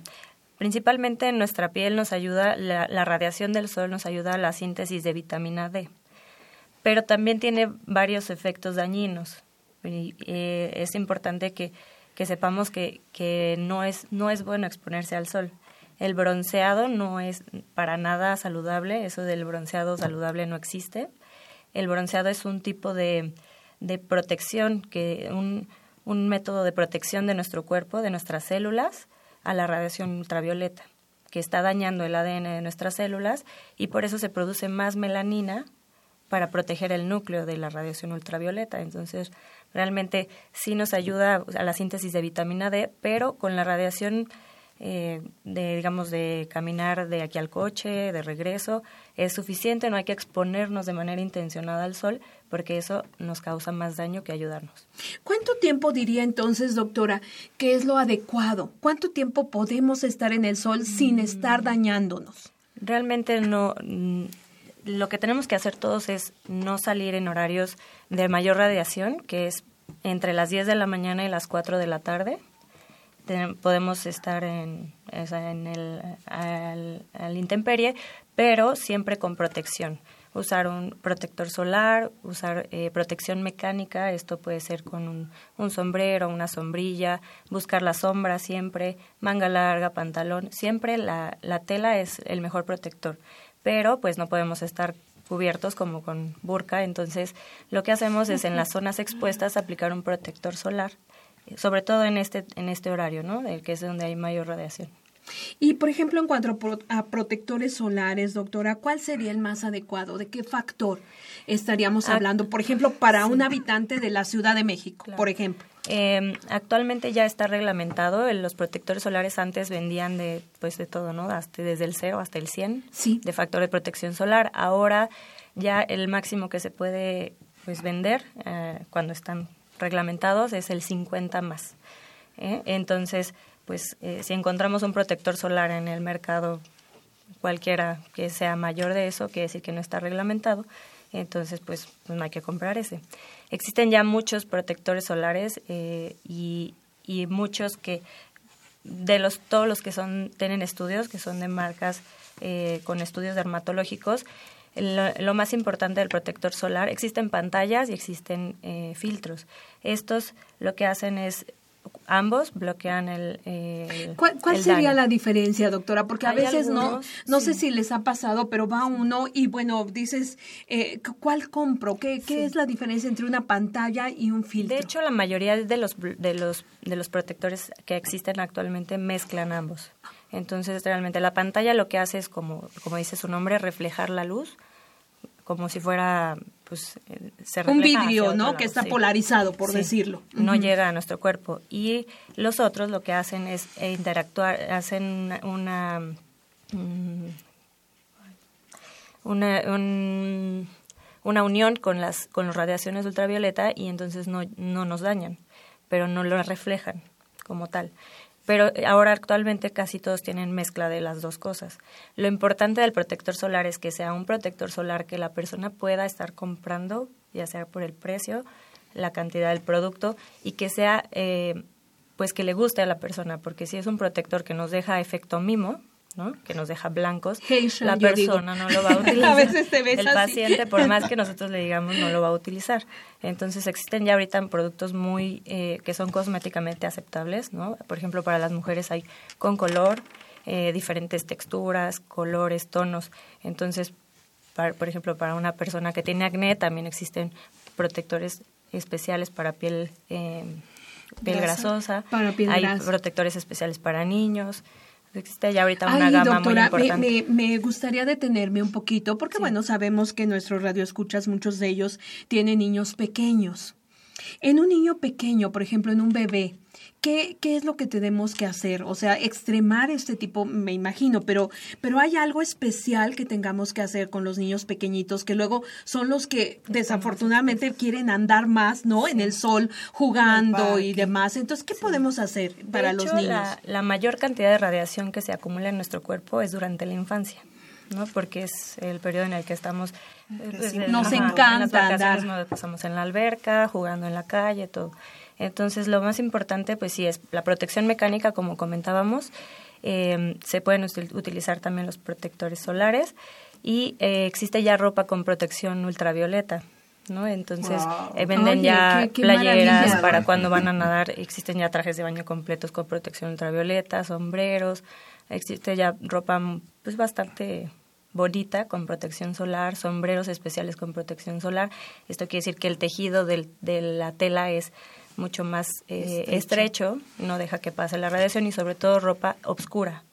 principalmente en nuestra piel nos ayuda, la, radiación del sol nos ayuda a la síntesis de vitamina D, pero también tiene varios efectos dañinos. Eh, es importante que, que sepamos que, que no, es, no es bueno exponerse al sol. El bronceado no es para nada saludable, eso del bronceado saludable no existe. El bronceado es un tipo de, de protección, que un, un método de protección de nuestro cuerpo, de nuestras células, a la radiación ultravioleta, que está dañando el ADN de nuestras células y por eso se produce más melanina para proteger el núcleo de la radiación ultravioleta. Entonces, realmente sí nos ayuda a la síntesis de vitamina D, pero con la radiación eh, de, digamos, de caminar de aquí al coche, de regreso, es suficiente, no hay que exponernos de manera intencionada al sol, porque eso nos causa más daño que ayudarnos. ¿Cuánto tiempo diría entonces, doctora, que es lo adecuado? ¿Cuánto tiempo podemos estar en el sol sin mm. estar dañándonos? Realmente no. Mm, lo que tenemos que hacer todos es no salir en horarios de mayor radiación, que es entre las 10 de la mañana y las 4 de la tarde podemos estar en, en el, al, al, intemperie, pero siempre con protección. Usar un protector solar, usar eh, protección mecánica, esto puede ser con un, un, sombrero, una sombrilla, buscar la sombra siempre, manga larga, pantalón, siempre la, la tela es el mejor protector, pero pues no podemos estar cubiertos como con burka, entonces lo que hacemos es en las zonas expuestas aplicar un protector solar sobre todo en este, en este horario, ¿no? El que es donde hay mayor radiación. Y, por ejemplo, en cuanto a, protectores solares, doctora, ¿cuál sería el más adecuado? ¿De qué factor estaríamos hablando? Por ejemplo, para un habitante de la Ciudad de México, por ejemplo. Eh, actualmente ya está reglamentado. Los protectores solares antes vendían de, pues, de todo, ¿no? Hasta, desde el 0 hasta el 100 sí. de factor de protección solar. Ahora ya el máximo que se puede pues, vender eh, cuando están reglamentados es el 50 más. ¿eh? Entonces, pues eh, si encontramos un protector solar en el mercado, cualquiera que sea mayor de eso, quiere decir que no está reglamentado, entonces pues, pues no hay que comprar ese. Existen ya muchos protectores solares eh, y, y muchos que de los todos los que son tienen estudios que son de marcas con estudios dermatológicos lo, más importante del protector solar, existen pantallas y existen eh, filtros. Estos lo que hacen es ambos bloquean el, eh, ¿Cuál, cuál sería la diferencia, doctora? Porque a veces no, no sé si les ha pasado, pero va uno y bueno, dices, eh, ¿cuál compro? ¿Qué, qué es la diferencia entre una pantalla y un filtro? De hecho, la mayoría de los, de los, de los protectores que existen actualmente mezclan ambos. Entonces, realmente la pantalla lo que hace es, como, como dice su nombre, reflejar la luz como si fuera pues eh, se un vidrio no que está polarizado por decirlo. no llega a nuestro cuerpo. Y los otros lo que hacen es interactuar hacen una mm, una, una unión con las con las radiaciones ultravioleta y entonces no, no nos dañan pero no lo reflejan como tal pero ahora actualmente casi todos tienen mezcla de las dos cosas. Lo importante del protector solar es que sea un protector solar que la persona pueda estar comprando, ya sea por el precio, la cantidad del producto y que sea eh, pues que le guste a la persona, porque si es un protector que nos deja efecto mimo, que nos deja blancos, la persona no lo va a utilizar. a veces ves El paciente, por más que nosotros le digamos, no lo va a utilizar. Entonces existen ya ahorita productos muy eh, que son cosméticamente aceptables, ¿no? Por ejemplo, para las mujeres hay con color, eh, diferentes texturas, colores, tonos. Entonces, por ejemplo, para una persona que tiene acné también existen protectores especiales para piel eh, piel grasosa, para piel hay grasa. protectores especiales para niños. Existe ya ahorita una gama doctora, muy importante. Me, me, me, gustaría detenerme un poquito, porque sí. bueno, sabemos que nuestros radioescuchas, muchos de ellos tienen niños pequeños. En un niño pequeño, por ejemplo, en un bebé, ¿Qué, ¿Qué, es lo que tenemos que hacer? O sea, extremar este tipo, me imagino, pero, pero hay algo especial que tengamos que hacer con los niños pequeñitos, que luego son los que desafortunadamente quieren andar más, ¿no? En el sol, jugando y demás. Entonces, ¿qué podemos hacer para los niños? La, la mayor cantidad de radiación que se acumula en nuestro cuerpo es durante la infancia. ¿No? Porque es el periodo en el que estamos... Pues, nos encanta andar. Nos pasamos en la alberca, jugando en la calle, todo. Entonces, lo más importante, pues sí, es la protección mecánica, como comentábamos. Eh, se pueden utilizar también los protectores solares y eh, existe ya ropa con protección ultravioleta. ¿no? Entonces eh, venden ya playeras para cuando van a nadar, existen ya trajes de baño completos con protección ultravioleta, sombreros, existe ya ropa pues bastante bonita con protección solar, sombreros especiales con protección solar. Esto quiere decir que el tejido del, de la tela es mucho más eh, estrecho. no deja que pase la radiación y sobre todo ropa oscura.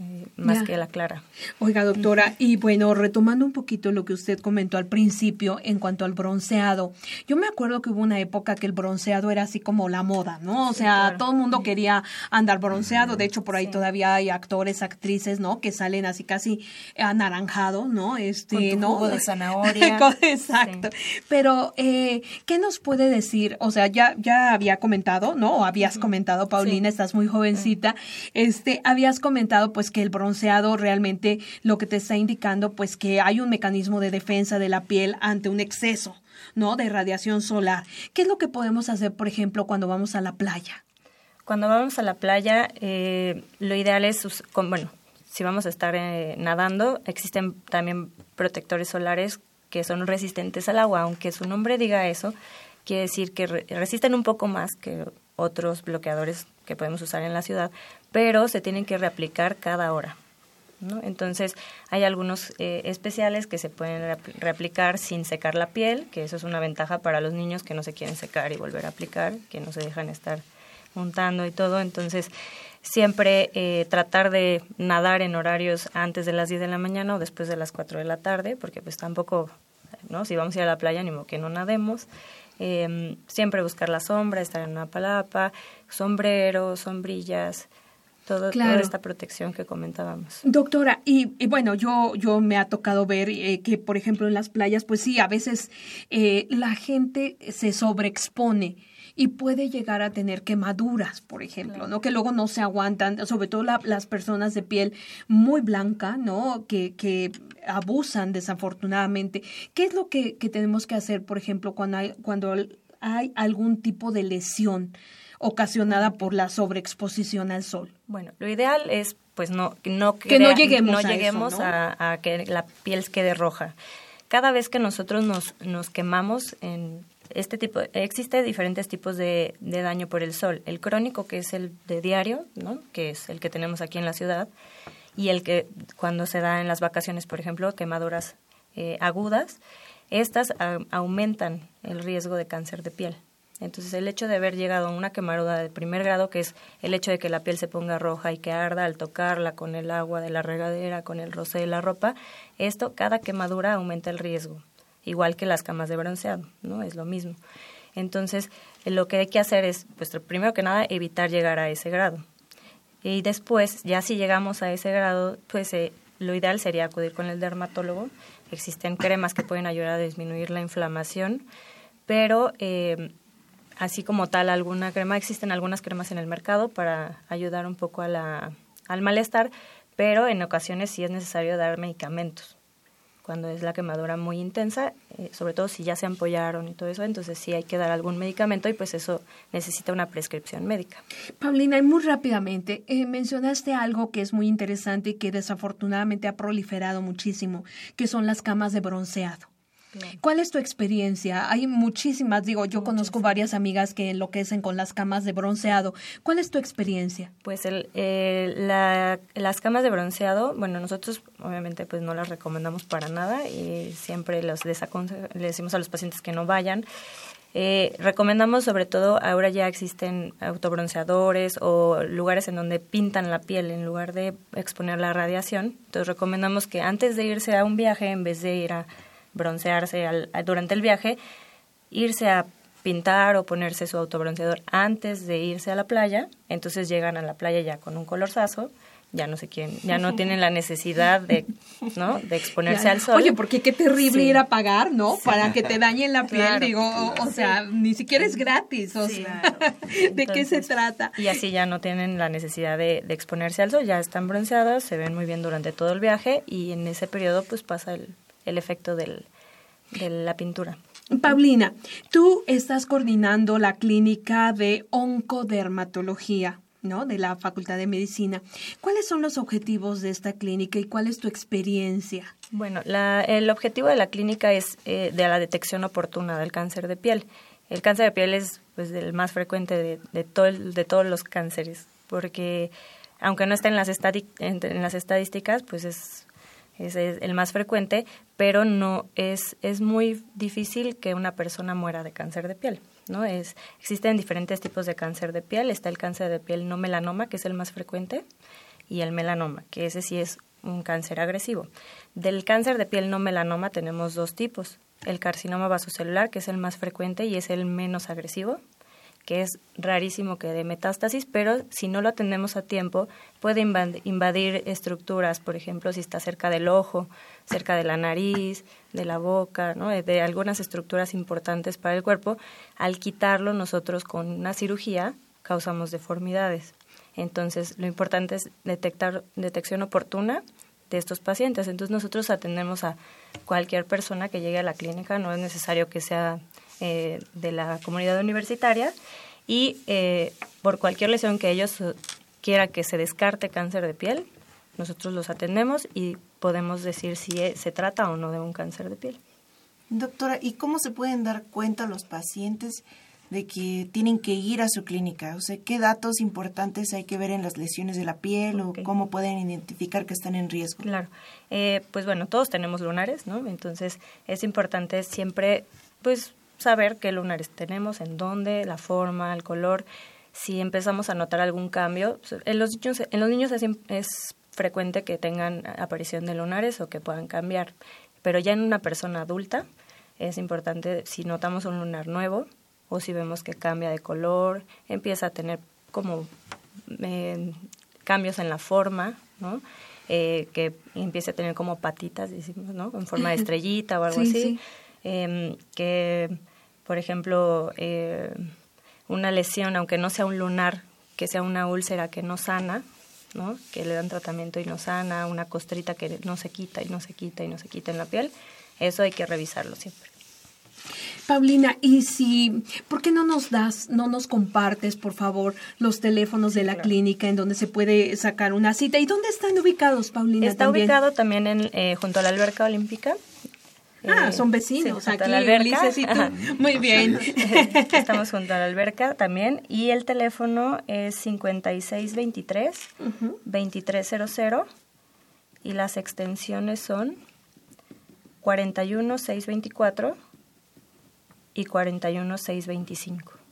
Eh, más que la clara. Oiga, doctora, y bueno, retomando un poquito lo que usted comentó al principio en cuanto al bronceado, yo me acuerdo que hubo una época que el bronceado era así como la moda, ¿no? O sea, todo el mundo quería andar bronceado, de hecho por ahí todavía hay actores, actrices, ¿no? Que salen así casi anaranjado, ¿no? Este, ¿no? Jugo de zanahoria. Exacto. Pero, eh, ¿qué nos puede decir? O sea, ya, ya había comentado, ¿no? O habías comentado, Paulina, estás muy jovencita, este, habías comentado, pues, pues, que el bronceado realmente lo que te está indicando pues que hay un mecanismo de defensa de la piel ante un exceso, ¿no? De radiación solar. ¿Qué es lo que podemos hacer, por ejemplo, cuando vamos a la playa? Cuando vamos a la playa, eh, lo ideal es, bueno, si vamos a estar eh, nadando, existen también protectores solares que son resistentes al agua, aunque su nombre diga eso, quiere decir que resisten un poco más que otros bloqueadores que podemos usar en la ciudad, pero se tienen que reaplicar cada hora. ¿no? Entonces, hay algunos eh, especiales que se pueden reaplicar sin secar la piel, que eso es una ventaja para los niños que no se quieren secar y volver a aplicar, que no se dejan estar montando y todo. Entonces, siempre eh, tratar de nadar en horarios antes de las 10 de la mañana o después de las 4 de la tarde, porque pues tampoco, ¿no? Si vamos a ir a la playa, ni modo que no nademos. Eh, siempre buscar la sombra, estar en una palapa, sombrero, sombrillas, todo, toda esta protección que comentábamos. Doctora, y, bueno, yo, yo me ha tocado ver eh, que, por ejemplo, en las playas, pues sí, a veces eh, la gente se sobreexpone y puede llegar a tener quemaduras, por ejemplo, ¿no? Que luego no se aguantan, sobre todo las personas de piel muy blanca, ¿no? Que, que abusan desafortunadamente. ¿Qué es lo que, tenemos que hacer, por ejemplo, cuando hay, cuando hay algún tipo de lesión? Ocasionada por la sobreexposición al sol. Bueno, lo ideal es pues no no que no lleguemos, no lleguemos a, que la piel quede roja. Cada vez que nosotros nos, nos quemamos en este tipo existe diferentes tipos de, de, daño por el sol. El crónico que es el de diario, ¿no? que es el que tenemos aquí en la ciudad, y el que cuando se da en las vacaciones, por ejemplo, quemaduras eh, agudas, estas aumentan el riesgo de cáncer de piel. Entonces, el hecho de haber llegado a una quemadura de primer grado, que es el hecho de que la piel se ponga roja y que arda al tocarla con el agua de la regadera, con el roce de la ropa, esto, cada quemadura aumenta el riesgo, igual que las camas de bronceado, ¿no? Es lo mismo. Entonces, lo que hay que hacer es, pues, primero que nada, evitar llegar a ese grado. Y después, ya si llegamos a ese grado, pues eh, lo ideal sería acudir con el dermatólogo. Existen cremas que pueden ayudar a disminuir la inflamación, pero eh, así como tal alguna crema, existen algunas cremas en el mercado para ayudar un poco a la, al malestar, pero en ocasiones sí es necesario dar medicamentos. Cuando es la quemadura muy intensa, eh, sobre todo si ya se ampollaron y todo eso, entonces sí hay que dar algún medicamento y pues eso necesita una prescripción médica. Paulina, y muy rápidamente, eh, mencionaste algo que es muy interesante y que desafortunadamente ha proliferado muchísimo, que son las camas de bronceado. ¿Cuál es tu experiencia? Hay muchísimas, digo, yo conozco varias amigas que enloquecen con las camas de bronceado. ¿Cuál es tu experiencia? Pues el, la, las camas de bronceado, bueno, nosotros obviamente pues no las recomendamos para nada y siempre los les, le decimos a los pacientes que no vayan. Eh, recomendamos sobre todo, ahora ya existen autobronceadores o lugares en donde pintan la piel en lugar de exponer la radiación. Entonces recomendamos que antes de irse a un viaje, en vez de ir a broncearse al, durante el viaje, irse a pintar o ponerse su autobronceador antes de irse a la playa, entonces llegan a la playa ya con un colorzazo ya no sé quién, ya no tienen la necesidad de, ¿no? de exponerse al sol. Oye, porque qué terrible ir a pagar, ¿no? Para que te dañen la piel, digo, o, sea, ni siquiera es gratis, o sea, ¿de qué se trata? Y así ya no tienen la necesidad de, exponerse al sol, ya están bronceadas, se ven muy bien durante todo el viaje y en ese periodo pues pasa el, el efecto del, de la pintura. Paulina, tú estás coordinando la clínica de oncodermatología. ¿no? de la Facultad de Medicina. ¿Cuáles son los objetivos de esta clínica y cuál es tu experiencia? Bueno, el objetivo de la clínica es eh, de la detección oportuna del cáncer de piel. El cáncer de piel es pues el más frecuente de, de, todo de todos los cánceres, porque aunque no esté en las, en las estadísticas, pues es, es, el más frecuente, pero no es, es muy difícil que una persona muera de cáncer de piel. ¿no? Es, existen diferentes tipos de cáncer de piel. Está el cáncer de piel no melanoma, que es el más frecuente, y el melanoma, que ese sí es un cáncer agresivo. Del cáncer de piel no melanoma tenemos dos tipos. El carcinoma vasocelular, que es el más frecuente y es el menos agresivo, que es rarísimo que dé metástasis, pero si no lo atendemos a tiempo, puede invadir estructuras, por ejemplo, si está cerca del ojo, cerca de la nariz, de la boca, ¿no? de algunas estructuras importantes para el cuerpo. Al quitarlo nosotros con una cirugía causamos deformidades. Entonces, lo importante es detectar detección oportuna de estos pacientes. Entonces, nosotros atendemos a cualquier persona que llegue a la clínica, no es necesario que sea eh, de la comunidad universitaria y eh, por cualquier lesión que ellos quiera que se descarte cáncer de piel, nosotros los atendemos y podemos decir si e, se trata o no de un cáncer de piel. Doctora, ¿y cómo se pueden dar cuenta los pacientes de que tienen que ir a su clínica? O sea, ¿qué datos importantes hay que ver en las lesiones de la piel o cómo pueden identificar que están en riesgo? Claro, eh, pues bueno, todos tenemos lunares, ¿no? Entonces es importante siempre, pues saber qué lunares tenemos, en dónde, la forma, el color. Si empezamos a notar algún cambio, en los niños, en los niños es, frecuente que tengan aparición de lunares o que puedan cambiar, pero ya en una persona adulta es importante si notamos un lunar nuevo o si vemos que cambia de color, empieza a tener como eh, cambios en la forma, ¿no? Eh, que empiece a tener como patitas, decimos, ¿no? En forma de estrellita o algo así. Em, que por ejemplo, eh, una lesión, aunque no sea un lunar, que sea una úlcera que no sana, ¿no? que le dan tratamiento y no sana, una costrita que no se quita y no se quita y no se quita en la piel, eso hay que revisarlo siempre. Paulina, y si, ¿por qué no nos das, no nos compartes, por favor, los teléfonos de la clínica en donde se puede sacar una cita? ¿Y dónde están ubicados, Paulina? Está ubicado también en, eh, junto a la alberca olímpica, Ah, son vecinos aquí, la alberca. Muy bien. Estamos junto a la alberca también y el teléfono es 5623 2300 y las extensiones son 41624 y 41625.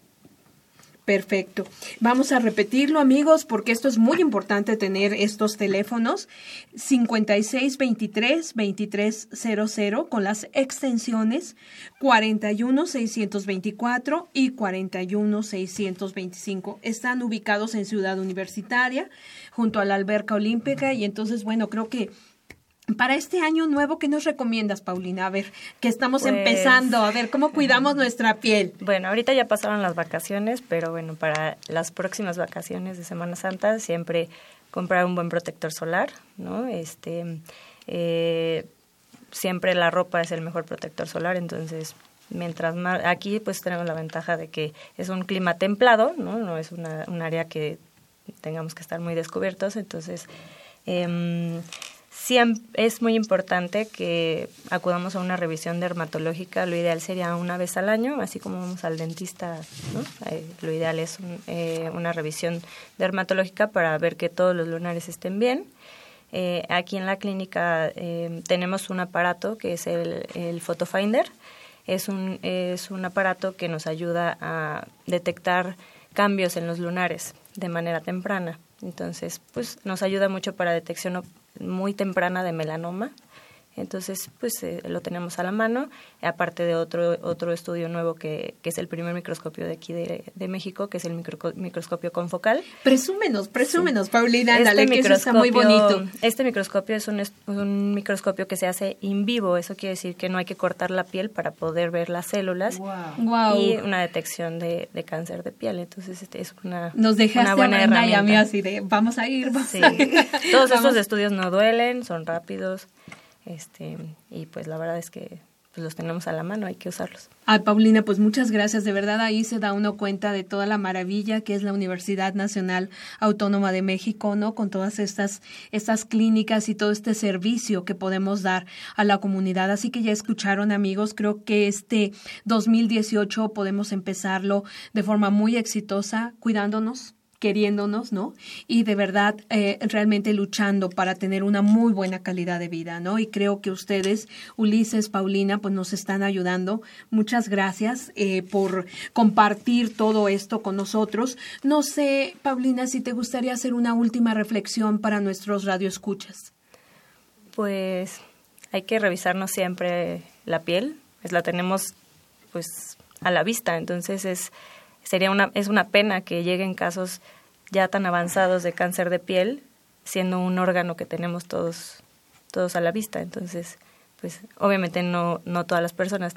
Perfecto. Vamos a repetirlo, amigos, porque esto es muy importante tener estos teléfonos 5623-2300 con las extensiones 41624 y 41625. Están ubicados en Ciudad Universitaria, junto a la Alberca Olímpica, y entonces, bueno, creo que para este año nuevo, ¿qué nos recomiendas, Paulina? A ver, que estamos pues, empezando, a ver, ¿cómo cuidamos nuestra piel? Bueno, ahorita ya pasaron las vacaciones, pero bueno, para las próximas vacaciones de Semana Santa siempre comprar un buen protector solar, ¿no? Este, eh, siempre la ropa es el mejor protector solar, entonces mientras más, aquí pues tenemos la ventaja de que es un clima templado, ¿no? No es una, un área que tengamos que estar muy descubiertos, entonces... Eh, Es muy importante que acudamos a una revisión dermatológica. Lo ideal sería una vez al año, así como vamos al dentista. Eh, lo ideal es eh, una revisión dermatológica para ver que todos los lunares estén bien. Eh, aquí en la clínica tenemos un aparato que es el, el Photofinder. Es un, es un aparato que nos ayuda a detectar cambios en los lunares de manera temprana. Entonces, pues nos ayuda mucho para detección muy temprana de melanoma, Entonces, pues eh, lo tenemos a la mano, aparte de otro otro estudio nuevo que, que es el primer microscopio de aquí de, de México, que es el micro, microscopio confocal. Presúmenos, presúmenos, Paulina, este dale, que eso está muy bonito. Este microscopio es un, un, microscopio que se hace in vivo, eso quiere decir que no hay que cortar la piel para poder ver las células wow. y una detección de, de, cáncer de piel. Entonces, este es una, Nos dejaste una buena herramienta. y a mí así de, vamos a ir, vamos Sí. a ir. Todos Vamos. estos estudios no duelen, son rápidos, este y pues la verdad es que pues los tenemos a la mano, hay que usarlos. Ay, Paulina, pues muchas gracias. De verdad, ahí se da uno cuenta de toda la maravilla que es la Universidad Nacional Autónoma de México, ¿no? Con todas estas, estas clínicas y todo este servicio que podemos dar a la comunidad. Así que ya escucharon, amigos, creo que este 2018 podemos empezarlo de forma muy exitosa, cuidándonos, queriéndonos, ¿no? Y de verdad, eh, realmente luchando para tener una muy buena calidad de vida, ¿no? Y creo que ustedes, Ulises, Paulina, pues nos están ayudando. Muchas gracias eh, por compartir todo esto con nosotros. No sé, Paulina, si te gustaría hacer una última reflexión para nuestros radioescuchas. Pues hay que revisarnos siempre la piel, pues la tenemos pues a la vista, entonces es sería una es una pena que lleguen casos ya tan avanzados de cáncer de piel siendo un órgano que tenemos todos todos a la vista, entonces pues obviamente no no todas las personas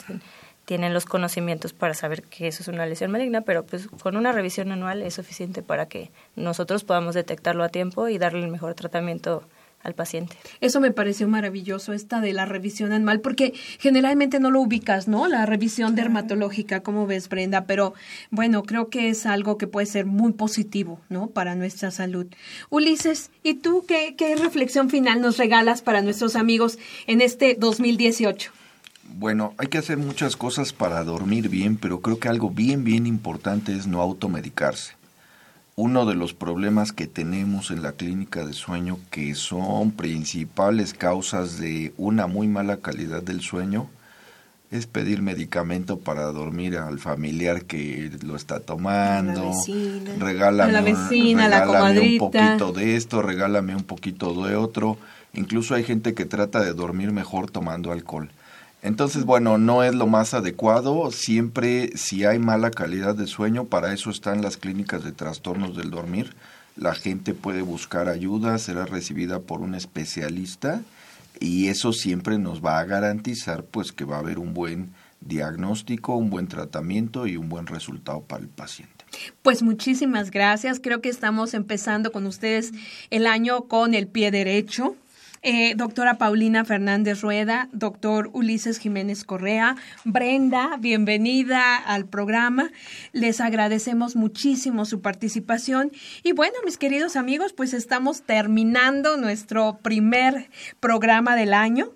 tienen, los conocimientos para saber que eso es una lesión maligna, pero pues con una revisión anual es suficiente para que nosotros podamos detectarlo a tiempo y darle el mejor tratamiento al paciente. Eso me pareció maravilloso, esta de la revisión anual, porque generalmente no lo ubicas, ¿no? La revisión dermatológica, como ves, Brenda? Pero bueno, creo que es algo que puede ser muy positivo, ¿no? Para nuestra salud. Ulises, ¿y tú qué, qué reflexión final nos regalas para nuestros amigos en este 2018? Bueno, hay que hacer muchas cosas para dormir bien, pero creo que algo bien, bien importante es no automedicarse. Uno de los problemas que tenemos en la clínica de sueño, que son principales causas de una muy mala calidad del sueño, es pedir medicamento para dormir al familiar que lo está tomando. La vecina. Regálame, la vecina, la regálame un poquito de esto, regálame un poquito de otro. Incluso hay gente que trata de dormir mejor tomando alcohol. Entonces, bueno, no es lo más adecuado. Siempre, si hay mala calidad de sueño, para eso están las clínicas de trastornos del dormir. La gente puede buscar ayuda, será recibida por un especialista y eso siempre nos va a garantizar pues que va a haber un buen diagnóstico, un buen tratamiento y un buen resultado para el paciente. Pues muchísimas gracias. Creo que estamos empezando con ustedes el año con el pie derecho. Eh, doctora Paulina Fernández Rueda, doctor Ulises Jiménez Correa, Brenda, bienvenida al programa. Les agradecemos muchísimo su participación. Y bueno, mis queridos amigos, pues estamos terminando nuestro primer programa del año.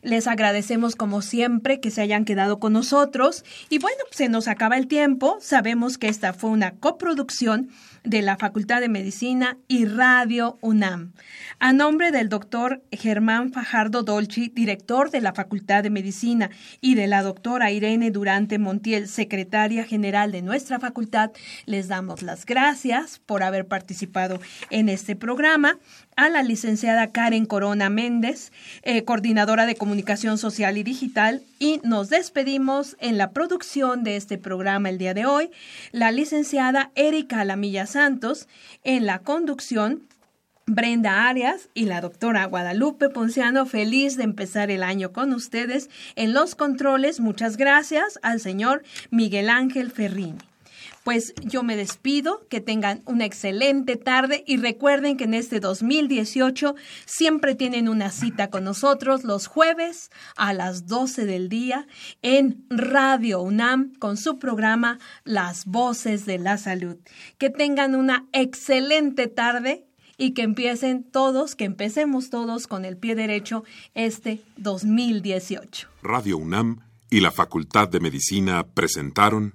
Les agradecemos como siempre que se hayan quedado con nosotros. Y bueno, se nos acaba el tiempo. Sabemos que esta fue una coproducción de la Facultad de Medicina y Radio UNAM. A nombre del doctor Germán Fajardo Dolci, director de la Facultad de Medicina, y de la doctora Irene Durante Montiel, secretaria general de nuestra facultad, les damos las gracias por haber participado en este programa. A la licenciada Karen Corona Méndez, eh, coordinadora de comunicación social y digital, y nos despedimos en la producción de este programa el día de hoy, la licenciada Erika Alamilla Santos, en la conducción, Brenda Arias y la doctora Guadalupe Ponciano, feliz de empezar el año con ustedes. En los controles, muchas gracias al señor Miguel Ángel Ferrini. Pues yo me despido, que tengan una excelente tarde y recuerden que en este 2018 siempre tienen una cita con nosotros los jueves a las 12 del día en Radio UNAM con su programa Las Voces de la Salud. Que tengan una excelente tarde y que empiecen todos, que empecemos todos con el pie derecho este 2018. Radio UNAM y la Facultad de Medicina presentaron